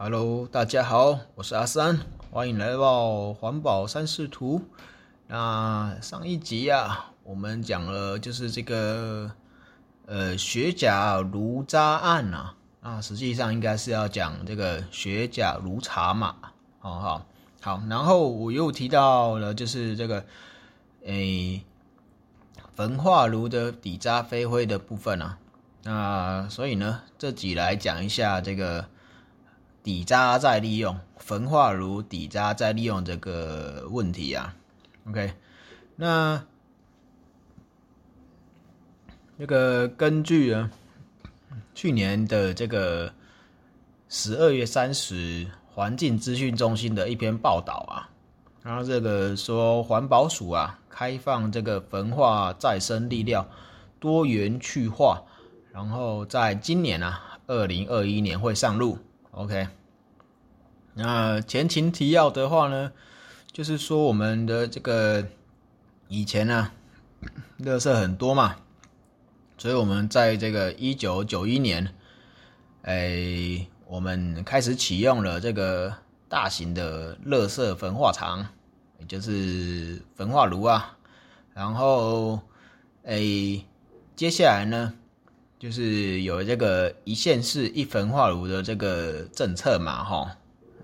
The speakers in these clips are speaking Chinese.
Hello，大家好，我是阿三，欢迎来到环保三视图。那上一集啊，我们讲了就是这个呃雪甲炉渣案呐，那实际上应该是要讲这个雪甲炉茶嘛，好好好。然后我又提到了就是这个诶焚化炉的底渣飞灰的部分啊，那所以呢，这集来讲一下这个。底渣再利用，焚化炉底渣再利用这个问题啊，OK，那那个根据呢去年的这个十二月三十环境资讯中心的一篇报道啊，然后这个说环保署啊开放这个焚化再生力料多元去化，然后在今年啊二零二一年会上路，OK。那前情提要的话呢，就是说我们的这个以前呢，垃圾很多嘛，所以我们在这个一九九一年，哎，我们开始启用了这个大型的垃圾焚化厂，也就是焚化炉啊。然后，哎，接下来呢，就是有这个一线式一焚化炉的这个政策嘛，哈。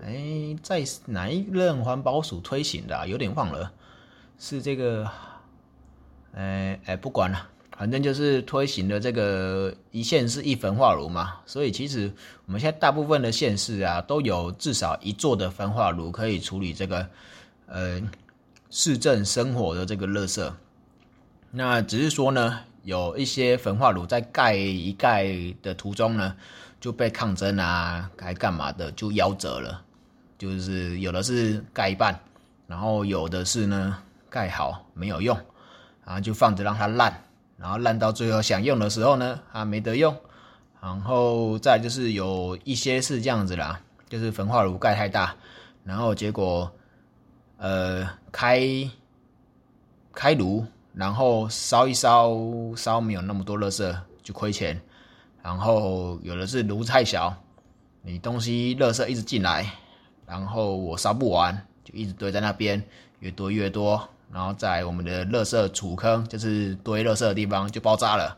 哎，在哪一任环保署推行的？有点忘了，是这个，哎哎，不管了，反正就是推行的这个一线是一焚化炉嘛。所以其实我们现在大部分的县市啊，都有至少一座的焚化炉可以处理这个呃市政生活的这个垃圾。那只是说呢，有一些焚化炉在盖一盖的途中呢，就被抗争啊，该干嘛的就夭折了。就是有的是盖一半，然后有的是呢盖好没有用，然后就放着让它烂，然后烂到最后想用的时候呢，它没得用，然后再就是有一些是这样子啦，就是焚化炉盖太大，然后结果呃开开炉，然后烧一烧烧没有那么多热色就亏钱，然后有的是炉太小，你东西热色一直进来。然后我烧不完，就一直堆在那边，越堆越多，然后在我们的垃圾储坑，就是堆垃圾的地方就爆炸了，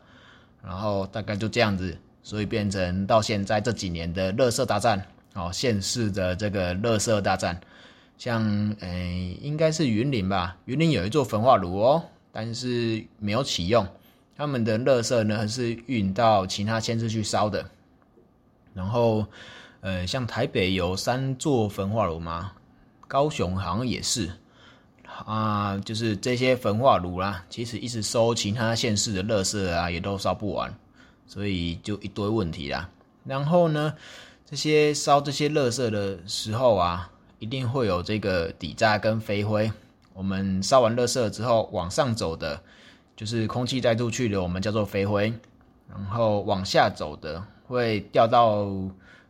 然后大概就这样子，所以变成到现在这几年的垃圾大战，哦，县市的这个垃圾大战，像诶应该是云林吧，云林有一座焚化炉哦，但是没有启用，他们的垃圾呢是运到其他县市去烧的，然后。呃，像台北有三座焚化炉嘛，高雄好像也是啊，就是这些焚化炉啦，其实一直收其他县市的垃圾啊，也都烧不完，所以就一堆问题啦。然后呢，这些烧这些垃圾的时候啊，一定会有这个底渣跟飞灰。我们烧完垃圾之后，往上走的，就是空气带出去的，我们叫做飞灰；然后往下走的，会掉到。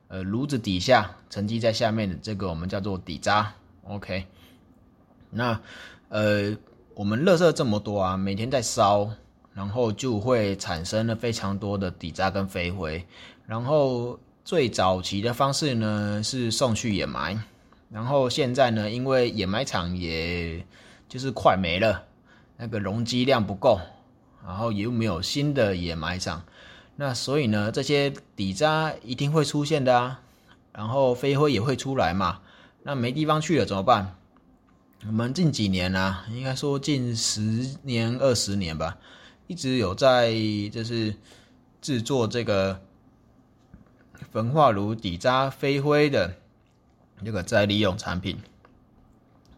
呃，炉子底下沉积在下面的这个，我们叫做底渣。OK，那呃，我们垃圾这么多啊，每天在烧，然后就会产生了非常多的底渣跟飞灰。然后最早期的方式呢，是送去掩埋。然后现在呢，因为掩埋场也就是快没了，那个容积量不够，然后又没有新的掩埋场。那所以呢，这些底渣一定会出现的啊，然后飞灰也会出来嘛。那没地方去了怎么办？我们近几年啊，应该说近十年、二十年吧，一直有在就是制作这个焚化炉底渣飞灰的这个再利用产品。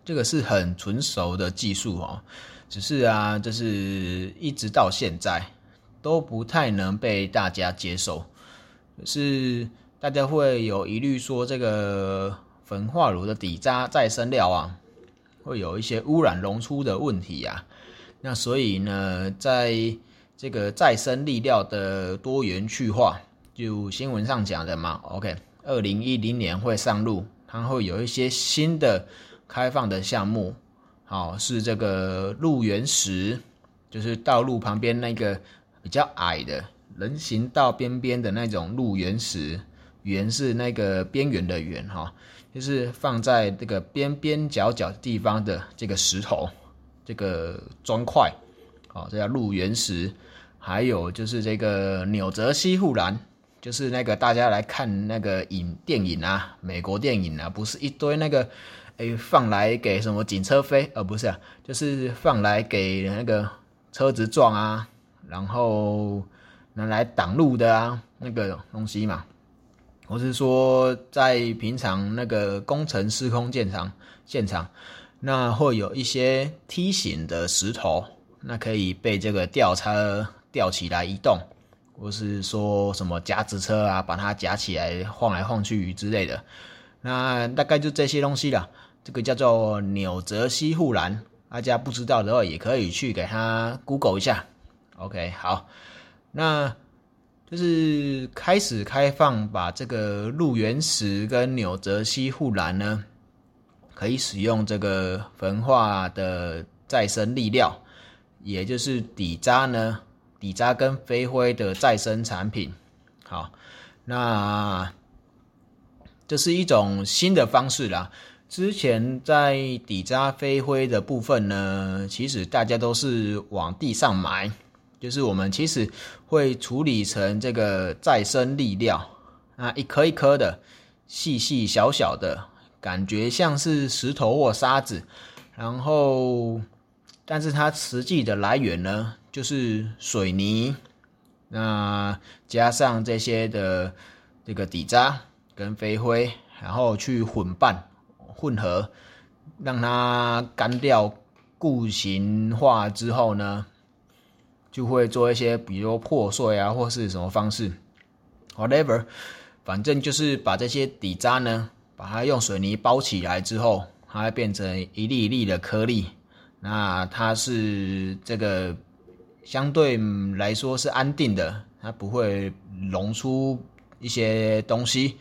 这个是很纯熟的技术哦，只是啊，就是一直到现在。都不太能被大家接受，是大家会有疑虑说这个焚化炉的底渣再生料啊，会有一些污染溶出的问题啊。那所以呢，在这个再生力料的多元去化，就新闻上讲的嘛，OK，二零一零年会上路，它会有一些新的开放的项目，好是这个路缘石，就是道路旁边那个。比较矮的人行道边边的那种路缘石，圆是那个边缘的圆哈，就是放在这个边边角角地方的这个石头，这个砖块，哦，这叫鹿原石。还有就是这个纽泽西护栏，就是那个大家来看那个影电影啊，美国电影啊，不是一堆那个，哎，放来给什么警车飞，而不是啊，就是放来给那个车子撞啊，然后拿来挡路的啊，那个东西嘛。我是说，在平常那个工程施工现场现场，那会有一些梯形的石头，那可以被这个吊车。吊起来移动，或是说什么夹子车啊，把它夹起来晃来晃去之类的，那大概就这些东西了。这个叫做纽泽西护栏，大家不知道的话，也可以去给它 Google 一下。OK，好，那就是开始开放，把这个路原石跟纽泽西护栏呢，可以使用这个焚化的再生力料，也就是底渣呢。底渣跟飞灰的再生产品，好，那这是一种新的方式啦。之前在底渣飞灰的部分呢，其实大家都是往地上埋，就是我们其实会处理成这个再生粒料，啊，一颗一颗的，细细小小的，感觉像是石头或沙子，然后，但是它实际的来源呢？就是水泥，那加上这些的这个底渣跟飞灰，然后去混拌混合，让它干掉固形化之后呢，就会做一些比如破碎啊，或是什么方式，whatever，反正就是把这些底渣呢，把它用水泥包起来之后，它会变成一粒一粒的颗粒，那它是这个。相对来说是安定的，它不会溶出一些东西，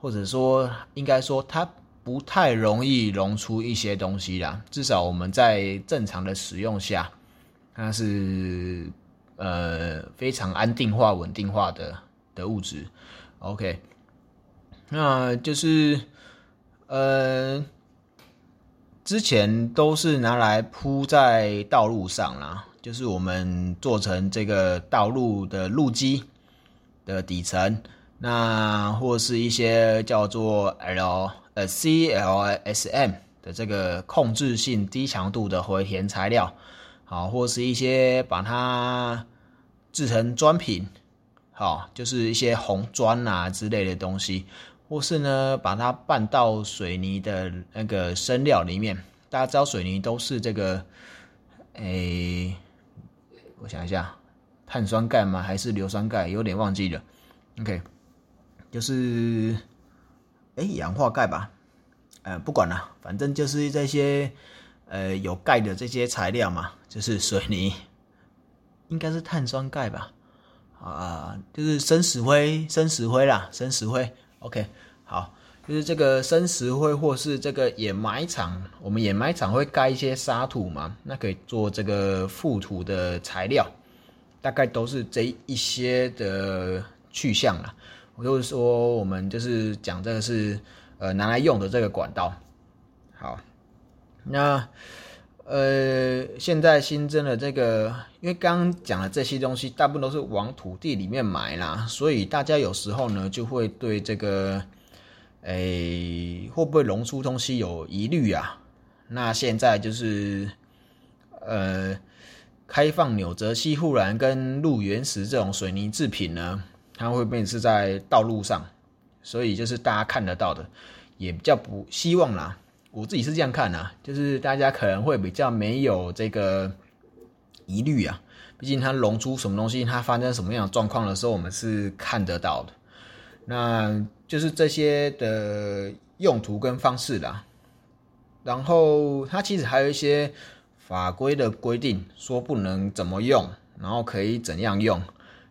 或者说应该说它不太容易溶出一些东西啦。至少我们在正常的使用下，它是呃非常安定化、稳定化的的物质。OK，那就是呃之前都是拿来铺在道路上啦。就是我们做成这个道路的路基的底层，那或是一些叫做 L 呃 CLSM 的这个控制性低强度的回填材料，好，或是一些把它制成砖品，好，就是一些红砖啊之类的东西，或是呢把它拌到水泥的那个生料里面。大家知道水泥都是这个，诶。我想一下，碳酸钙吗？还是硫酸钙？有点忘记了。OK，就是哎，氧化钙吧。呃，不管了，反正就是这些呃有钙的这些材料嘛，就是水泥，应该是碳酸钙吧？啊，就是生石灰，生石灰啦，生石灰。OK，好。就是这个生石灰，或是这个掩埋场，我们掩埋场会盖一些沙土嘛，那可以做这个覆土的材料，大概都是这一些的去向啦。我就是说，我们就是讲这个是呃拿来用的这个管道。好，那呃现在新增的这个，因为刚刚讲的这些东西，大部分都是往土地里面埋啦，所以大家有时候呢就会对这个。诶，会不会溶出东西有疑虑啊？那现在就是，呃，开放纽泽西护栏跟路原石这种水泥制品呢，它会变是在道路上，所以就是大家看得到的，也比较不希望啦。我自己是这样看啊，就是大家可能会比较没有这个疑虑啊，毕竟它融出什么东西，它发生什么样的状况的时候，我们是看得到的。那就是这些的用途跟方式啦，然后它其实还有一些法规的规定，说不能怎么用，然后可以怎样用。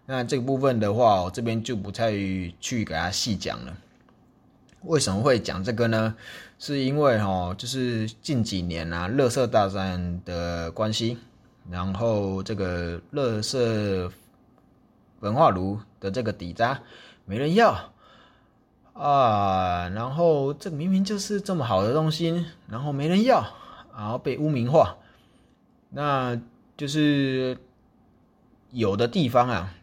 那这个部分的话，我这边就不太去给它细讲了。为什么会讲这个呢？是因为哈，就是近几年啊，乐色大战的关系，然后这个乐色文化炉的这个底渣。没人要，啊，然后这明明就是这么好的东西，然后没人要，然后被污名化，那就是有的地方啊，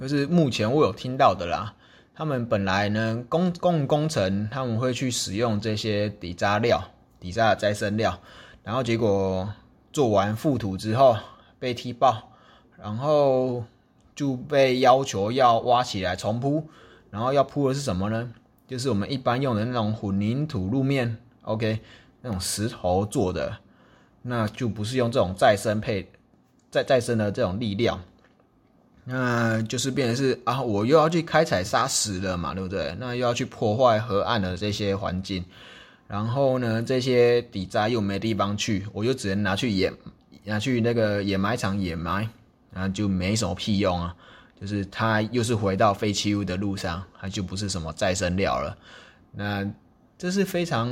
就是目前我有听到的啦，他们本来呢工工工程他们会去使用这些底渣料、底渣的再生料，然后结果做完覆土之后被踢爆，然后就被要求要挖起来重铺。然后要铺的是什么呢？就是我们一般用的那种混凝土路面，OK，那种石头做的，那就不是用这种再生配再再生的这种力量，那就是变成是啊，我又要去开采砂石了嘛，对不对？那又要去破坏河岸的这些环境，然后呢，这些底渣又没地方去，我就只能拿去掩拿去那个掩埋场掩埋，然后就没什么屁用啊。就是它又是回到废弃物的路上，它就不是什么再生料了。那这是非常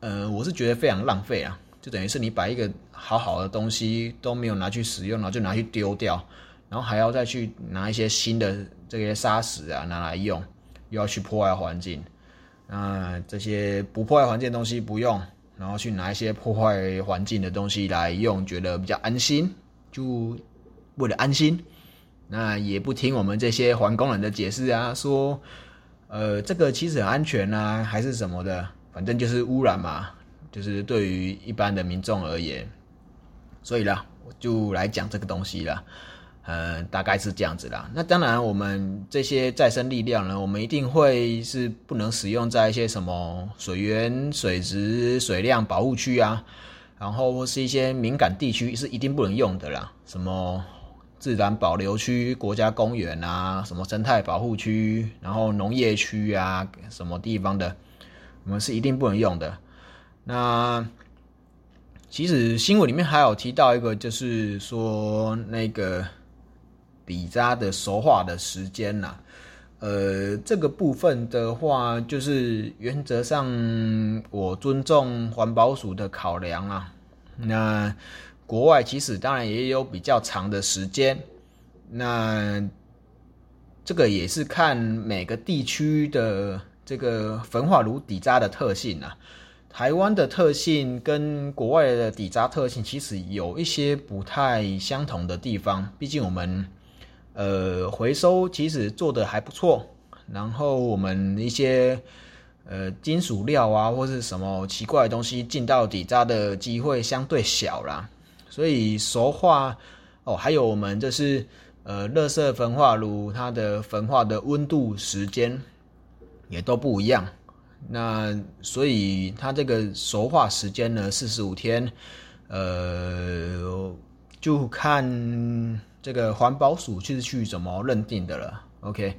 呃，我是觉得非常浪费啊！就等于是你把一个好好的东西都没有拿去使用，然后就拿去丢掉，然后还要再去拿一些新的这些砂石啊拿来用，又要去破坏环境。那这些不破坏环境的东西不用，然后去拿一些破坏环境的东西来用，觉得比较安心，就为了安心。那也不听我们这些环工人的解释啊，说，呃，这个其实很安全啊，还是什么的，反正就是污染嘛，就是对于一般的民众而言，所以啦，我就来讲这个东西了，呃，大概是这样子啦。那当然，我们这些再生力量呢，我们一定会是不能使用在一些什么水源、水质、水量保护区啊，然后是一些敏感地区是一定不能用的啦，什么。自然保留区、国家公园啊，什么生态保护区，然后农业区啊，什么地方的，我们是一定不能用的。那其实新闻里面还有提到一个，就是说那个底渣的熟化的时间呐，呃，这个部分的话，就是原则上我尊重环保署的考量啊，那。国外其实当然也有比较长的时间，那这个也是看每个地区的这个焚化炉底渣的特性啊。台湾的特性跟国外的底渣特性其实有一些不太相同的地方，毕竟我们呃回收其实做的还不错，然后我们一些呃金属料啊或是什么奇怪的东西进到底渣的机会相对小啦。所以熟化哦，还有我们就是呃，热色焚化炉它的焚化的温度时间也都不一样。那所以它这个熟化时间呢，四十五天，呃，就看这个环保署是去怎么认定的了。OK，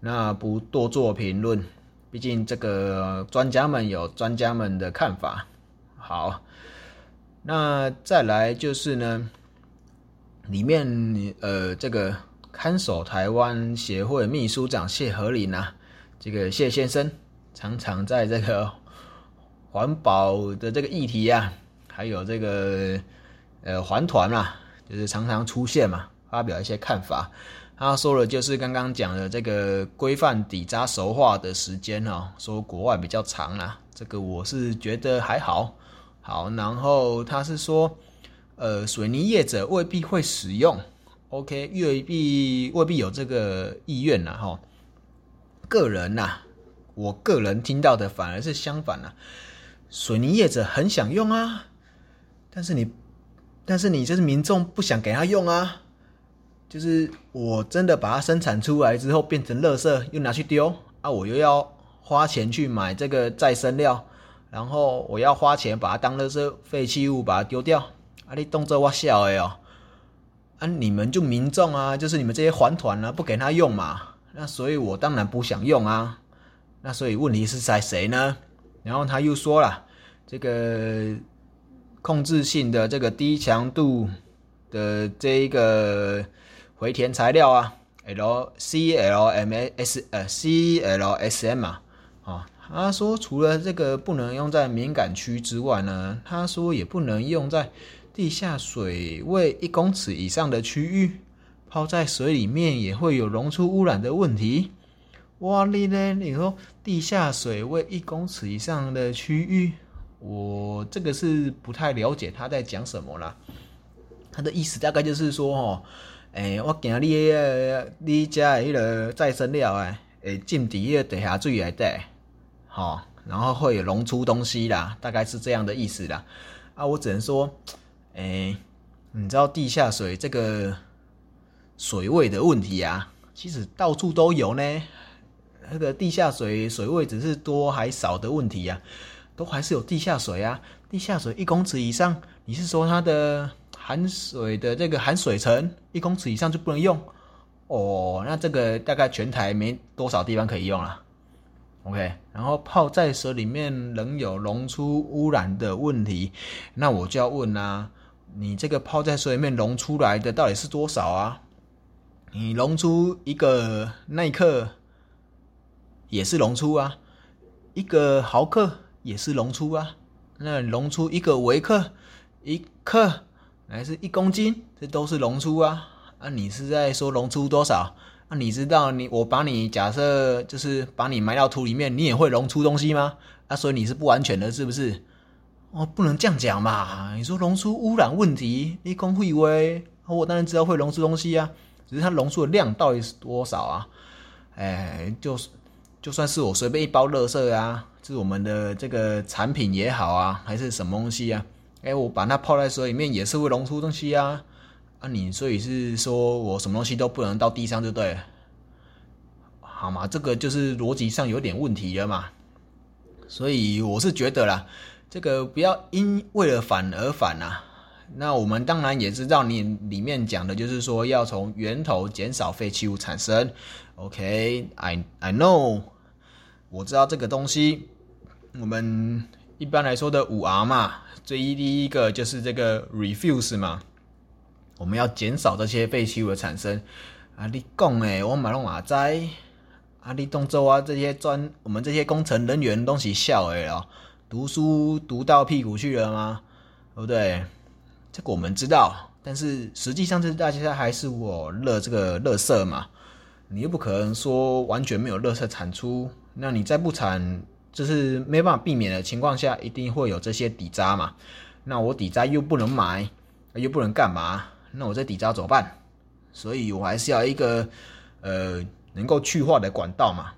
那不多做评论，毕竟这个专家们有专家们的看法。好。那再来就是呢，里面呃，这个看守台湾协会秘书长谢和林啊，这个谢先生常常在这个环保的这个议题啊，还有这个呃环团啊，就是常常出现嘛，发表一些看法。他说了，就是刚刚讲的这个规范底渣熟化的时间哦，说国外比较长啊，这个我是觉得还好。好，然后他是说，呃，水泥业者未必会使用，OK，未必未必有这个意愿呐，哈。个人呐，我个人听到的反而是相反呐，水泥业者很想用啊，但是你，但是你就是民众不想给他用啊，就是我真的把它生产出来之后变成垃圾，又拿去丢啊，我又要花钱去买这个再生料。然后我要花钱把它当了是废弃物，把它丢掉。啊，你动作我笑哎哦，啊，你们就民众啊，就是你们这些环团啊，不给他用嘛。那所以我当然不想用啊。那所以问题是在谁呢？然后他又说了，这个控制性的这个低强度的这一个回填材料啊，L C L M S 呃 C L S M 啊，啊。他说，除了这个不能用在敏感区之外呢，他说也不能用在地下水位一公尺以上的区域，泡在水里面也会有溶出污染的问题。哇哩呢？你说地下水位一公尺以上的区域，我这个是不太了解他在讲什么啦。他的意思大概就是说，哦，诶，我惊你你家迄个再生料诶，会进伫迄个地下水内底，吼，然后会溶出东西啦，大概是这样的意思啦。啊，我只能说，诶，你知道地下水这个水位的问题啊，其实到处都有呢。那个地下水水位只是多还少的问题呀，都还是有地下水啊。地下水一公尺以上，你是说它的含水的这个含水层一公尺以上就不能用？哦，那这个大概全台没多少地方可以用了。OK，然后泡在水里面仍有溶出污染的问题，那我就要问啦，你这个泡在水里面溶出来的到底是多少啊？你溶出一个耐克？也是溶出啊，一个毫克也是溶出啊，那溶出一个微克、一克还是一公斤，这都是溶出啊。啊，你是在说溶出多少？那你知道你我把你假设就是把你埋到土里面，你也会溶出东西吗？啊，所以你是不完全的，是不是？哦，不能这样讲嘛。你说溶出污染问题，一公会微，我当然知道会溶出东西啊，只是它溶出的量到底是多少啊？哎，就是。就算是我随便一包垃圾啊，是我们的这个产品也好啊，还是什么东西啊？哎，我把它泡在水里面也是会溶出东西啊。啊，你所以是说我什么东西都不能到地上就对，好嘛？这个就是逻辑上有点问题了嘛。所以我是觉得啦，这个不要因为了反而反啊。那我们当然也知道，你里面讲的就是说要从源头减少废弃物产生。OK，I I know。我知道这个东西，我们一般来说的五 R 嘛，最一第一个就是这个 refuse 嘛，我们要减少这些废弃物的产生。啊，你讲诶，我马龙马仔，啊，你动作啊，这些专我们这些工程人员东西笑诶哦，读书读到屁股去了吗？对不对？这个我们知道，但是实际上这大家还是我乐这个乐色嘛，你又不可能说完全没有乐色产出。那你在不产，就是没办法避免的情况下，一定会有这些底渣嘛？那我底渣又不能买，又不能干嘛？那我这底渣怎么办？所以我还是要一个呃能够去化的管道嘛。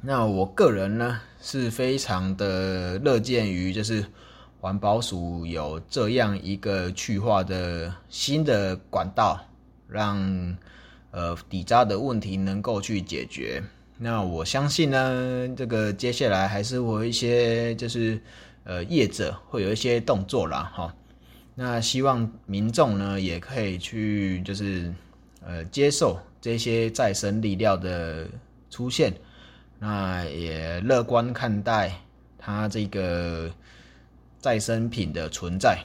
那我个人呢是非常的乐见于，就是环保署有这样一个去化的新的管道，让呃底渣的问题能够去解决。那我相信呢，这个接下来还是会有一些就是呃业者会有一些动作啦，哈。那希望民众呢也可以去就是呃接受这些再生力料的出现，那也乐观看待它这个再生品的存在，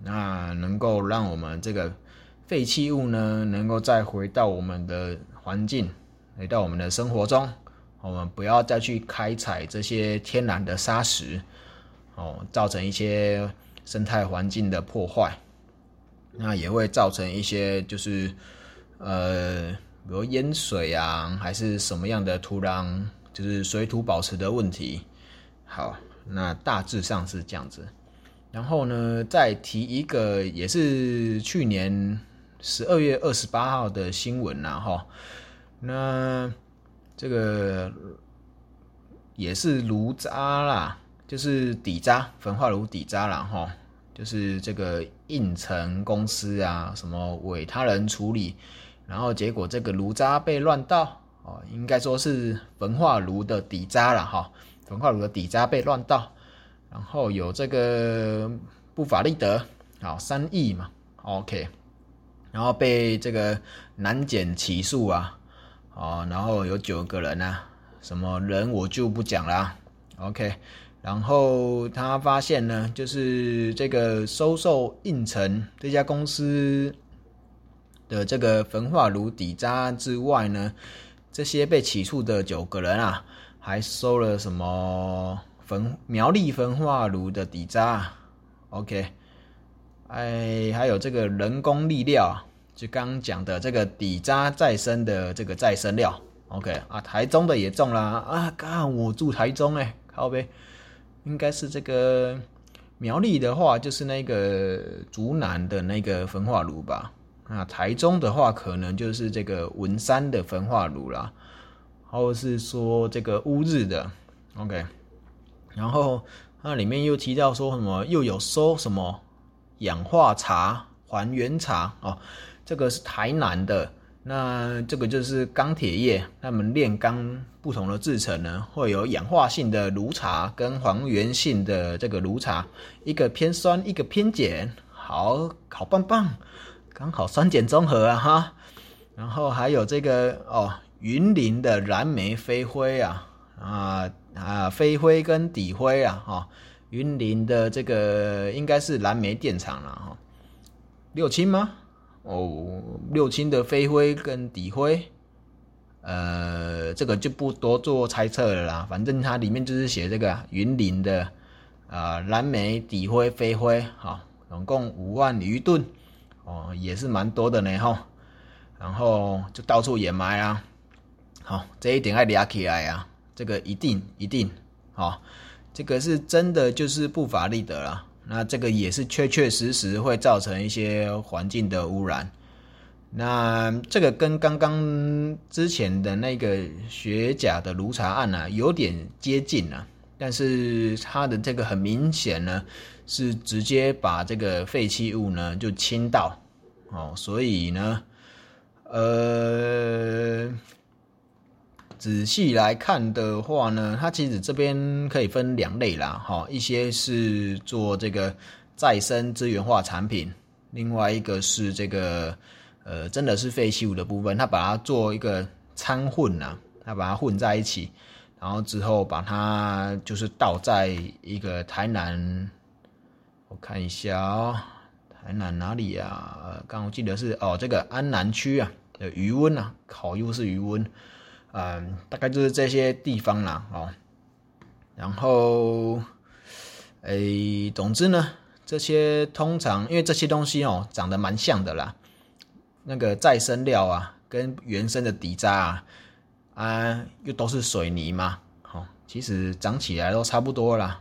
那能够让我们这个废弃物呢能够再回到我们的环境。回到我们的生活中，我们不要再去开采这些天然的砂石，哦，造成一些生态环境的破坏，那也会造成一些就是呃，比如淹水啊，还是什么样的土壤，就是水土保持的问题。好，那大致上是这样子。然后呢，再提一个，也是去年十二月二十八号的新闻啦，哈。那这个也是炉渣啦，就是底渣，焚化炉底渣啦，哈，就是这个应城公司啊，什么委他人处理，然后结果这个炉渣被乱倒，哦，应该说是焚化炉的底渣了，哈，焚化炉的底渣被乱倒，然后有这个不法利得，好三亿嘛，OK，然后被这个南检起诉啊。哦，然后有九个人呐，什么人我就不讲了，OK。然后他发现呢，就是这个收受应城这家公司的这个焚化炉底渣之外呢，这些被起诉的九个人啊，还收了什么焚苗栗焚化炉的底渣，OK。哎，还有这个人工力料。就刚讲的这个底渣再生的这个再生料 OK 啊，台中的也中啦啊！刚我住台中哎，靠呗，应该是这个苗栗的话，就是那个竹南的那个焚化炉吧。那台中的话，可能就是这个文山的焚化炉啦，或是说这个乌日的 OK。然后那里面又提到说什么，又有收什么氧化茶、还原茶哦，这个是台南的。那这个就是钢铁业，他们炼钢不同的制成呢，会有氧化性的炉茶跟还原性的这个炉茶，一个偏酸，一个偏碱，好好棒棒，刚好酸碱中和啊哈。然后还有这个哦，云林的蓝莓飞灰啊啊啊，飞灰跟底灰啊哈，云林的这个应该是蓝莓电厂了哈，六轻吗？哦，六轻的飞灰跟底灰，呃，这个就不多做猜测了啦。反正它里面就是写这个云林的啊蓝莓底灰飞灰，好，总共五万余吨，哦，也是蛮多的呢哈。然后就到处掩埋啊，好，这一点要抓起来啊，这个一定一定好，这个是真的就是不法利得了。那这个也是确确实实会造成一些环境的污染。那这个跟刚刚之前的那个雪甲的炉茶案呢，有点接近啊，但是它的这个很明显呢，是直接把这个废弃物呢就倾倒哦，所以呢，呃。仔细来看的话呢，它其实这边可以分两类啦，哈，一些是做这个再生资源化产品，另外一个是这个呃，真的是废弃物的部分，它把它做一个掺混呐，它把它混在一起，然后之后把它就是倒在一个台南，我看一下哦，台南哪里呀？刚我记得是哦，这个安南区啊的余温啊，烤又是余温。嗯，大概就是这些地方啦，哦，然后，诶，总之呢，这些通常因为这些东西哦，长得蛮像的啦，那个再生料啊，跟原生的底渣啊，啊，又都是水泥嘛，好，其实长起来都差不多啦，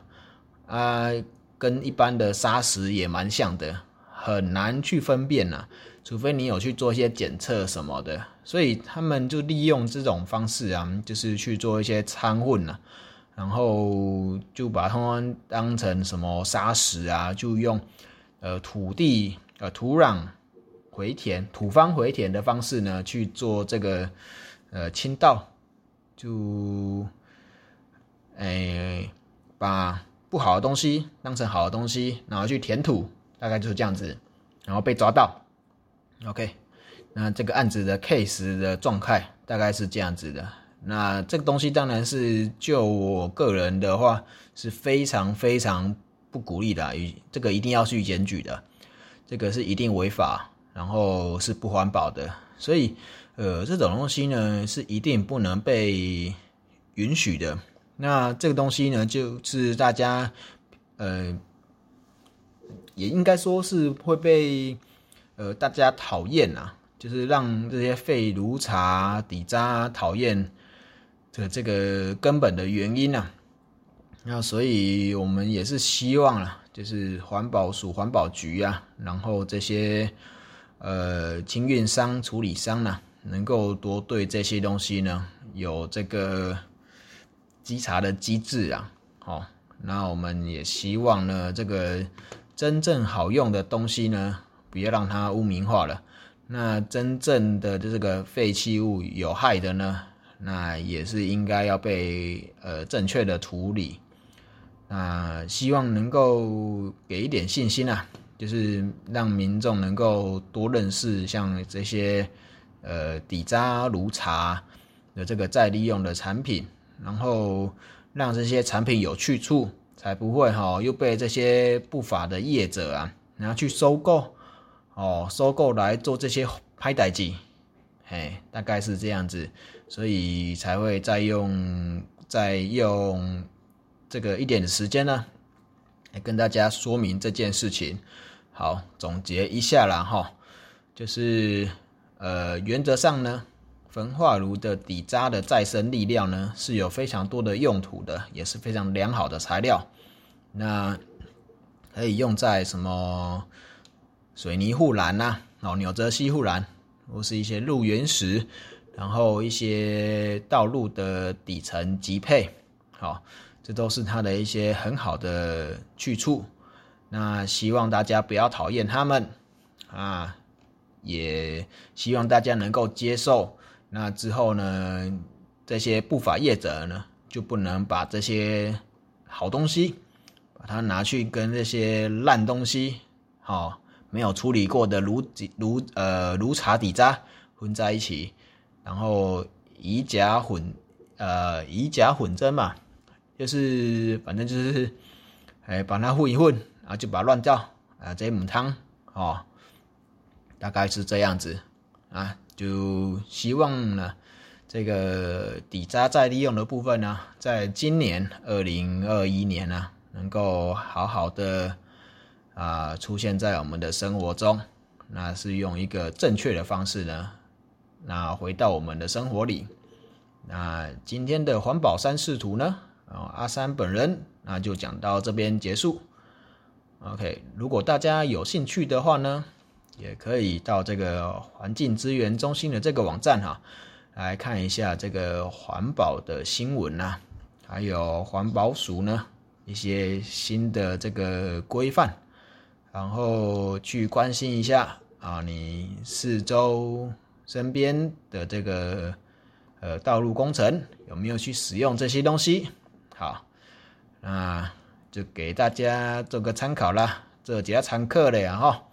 啊，跟一般的砂石也蛮像的，很难去分辨呐。除非你有去做一些检测什么的，所以他们就利用这种方式啊，就是去做一些掺混啊，然后就把它们当成什么砂石啊，就用呃土地呃土壤回填、土方回填的方式呢去做这个呃倾倒，就诶把不好的东西当成好的东西，然后去填土，大概就是这样子，然后被抓到。OK，那这个案子的 case 的状态大概是这样子的。那这个东西当然是就我个人的话是非常非常不鼓励的，这个一定要去检举的，这个是一定违法，然后是不环保的。所以，呃，这种东西呢是一定不能被允许的。那这个东西呢，就是大家，呃，也应该说是会被。呃，大家讨厌啊，就是让这些废炉茶底渣讨厌的这个根本的原因啊。那所以我们也是希望啊，就是环保署环保局啊，然后这些呃清运商、处理商呢，能够多对这些东西呢有这个稽查的机制啊。好，那我们也希望呢，这个真正好用的东西呢。不要让它污名化了。那真正的这个废弃物有害的呢，那也是应该要被呃正确的处理。那希望能够给一点信心啊，就是让民众能够多认识像这些呃底渣炉茶的这个再利用的产品，然后让这些产品有去处，才不会哈又被这些不法的业者啊然后去收购。哦，收购来做这些拍代机，嘿，大概是这样子，所以才会再用再用这个一点的时间呢，来跟大家说明这件事情。好，总结一下啦哈，就是呃，原则上呢，焚化炉的底渣的再生力量呢，是有非常多的用途的，也是非常良好的材料。那可以用在什么水泥护栏呐，哦，纽泽西护栏，或是一些路缘石，然后一些道路的底层级配，好，这都是它的一些很好的去处。那希望大家不要讨厌他们啊，也希望大家能够接受。那之后呢，这些不法业者呢，就不能把这些好东西，把它拿去跟那些烂东西，好没有处理过的炉炉呃炉茶底渣混在一起，然后以假混呃以假混真嘛，就是反正就是哎把它混一混。啊，就把它乱掉啊！这母汤哦，大概是这样子啊。就希望呢，这个底渣再利用的部分呢，在今年二零二一年呢，能够好好的啊出现在我们的生活中。那是用一个正确的方式呢，那回到我们的生活里。那今天的环保三视图呢，啊阿三本人那就讲到这边结束。OK，如果大家有兴趣的话呢，也可以到这个环境资源中心的这个网站哈，来看一下这个环保的新闻呐，还有环保署呢一些新的这个规范，然后去关心一下啊，你四周身边的这个呃道路工程有没有去使用这些东西？好，那。就给大家做个参考啦，这几参课了呀哈。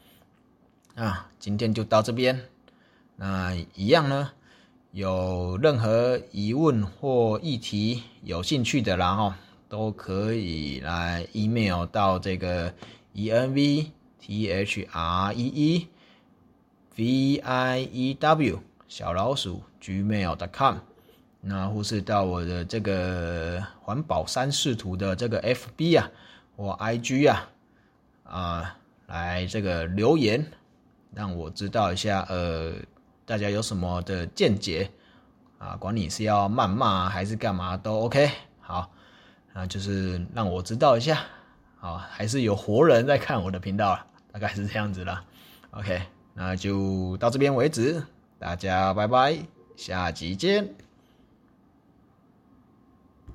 啊，今天就到这边。那一样呢，有任何疑问或议题有兴趣的然后，都可以来 email 到这个 e n v t h r e e v i e w 小老鼠 gmail.com。那或是到我的这个环保三视图的这个 FB 啊或 IG 啊啊来这个留言，让我知道一下，呃，大家有什么的见解啊？管你是要谩骂还是干嘛都 OK。好，啊就是让我知道一下，好，还是有活人在看我的频道啊，大概是这样子了。OK，那就到这边为止，大家拜拜，下集见。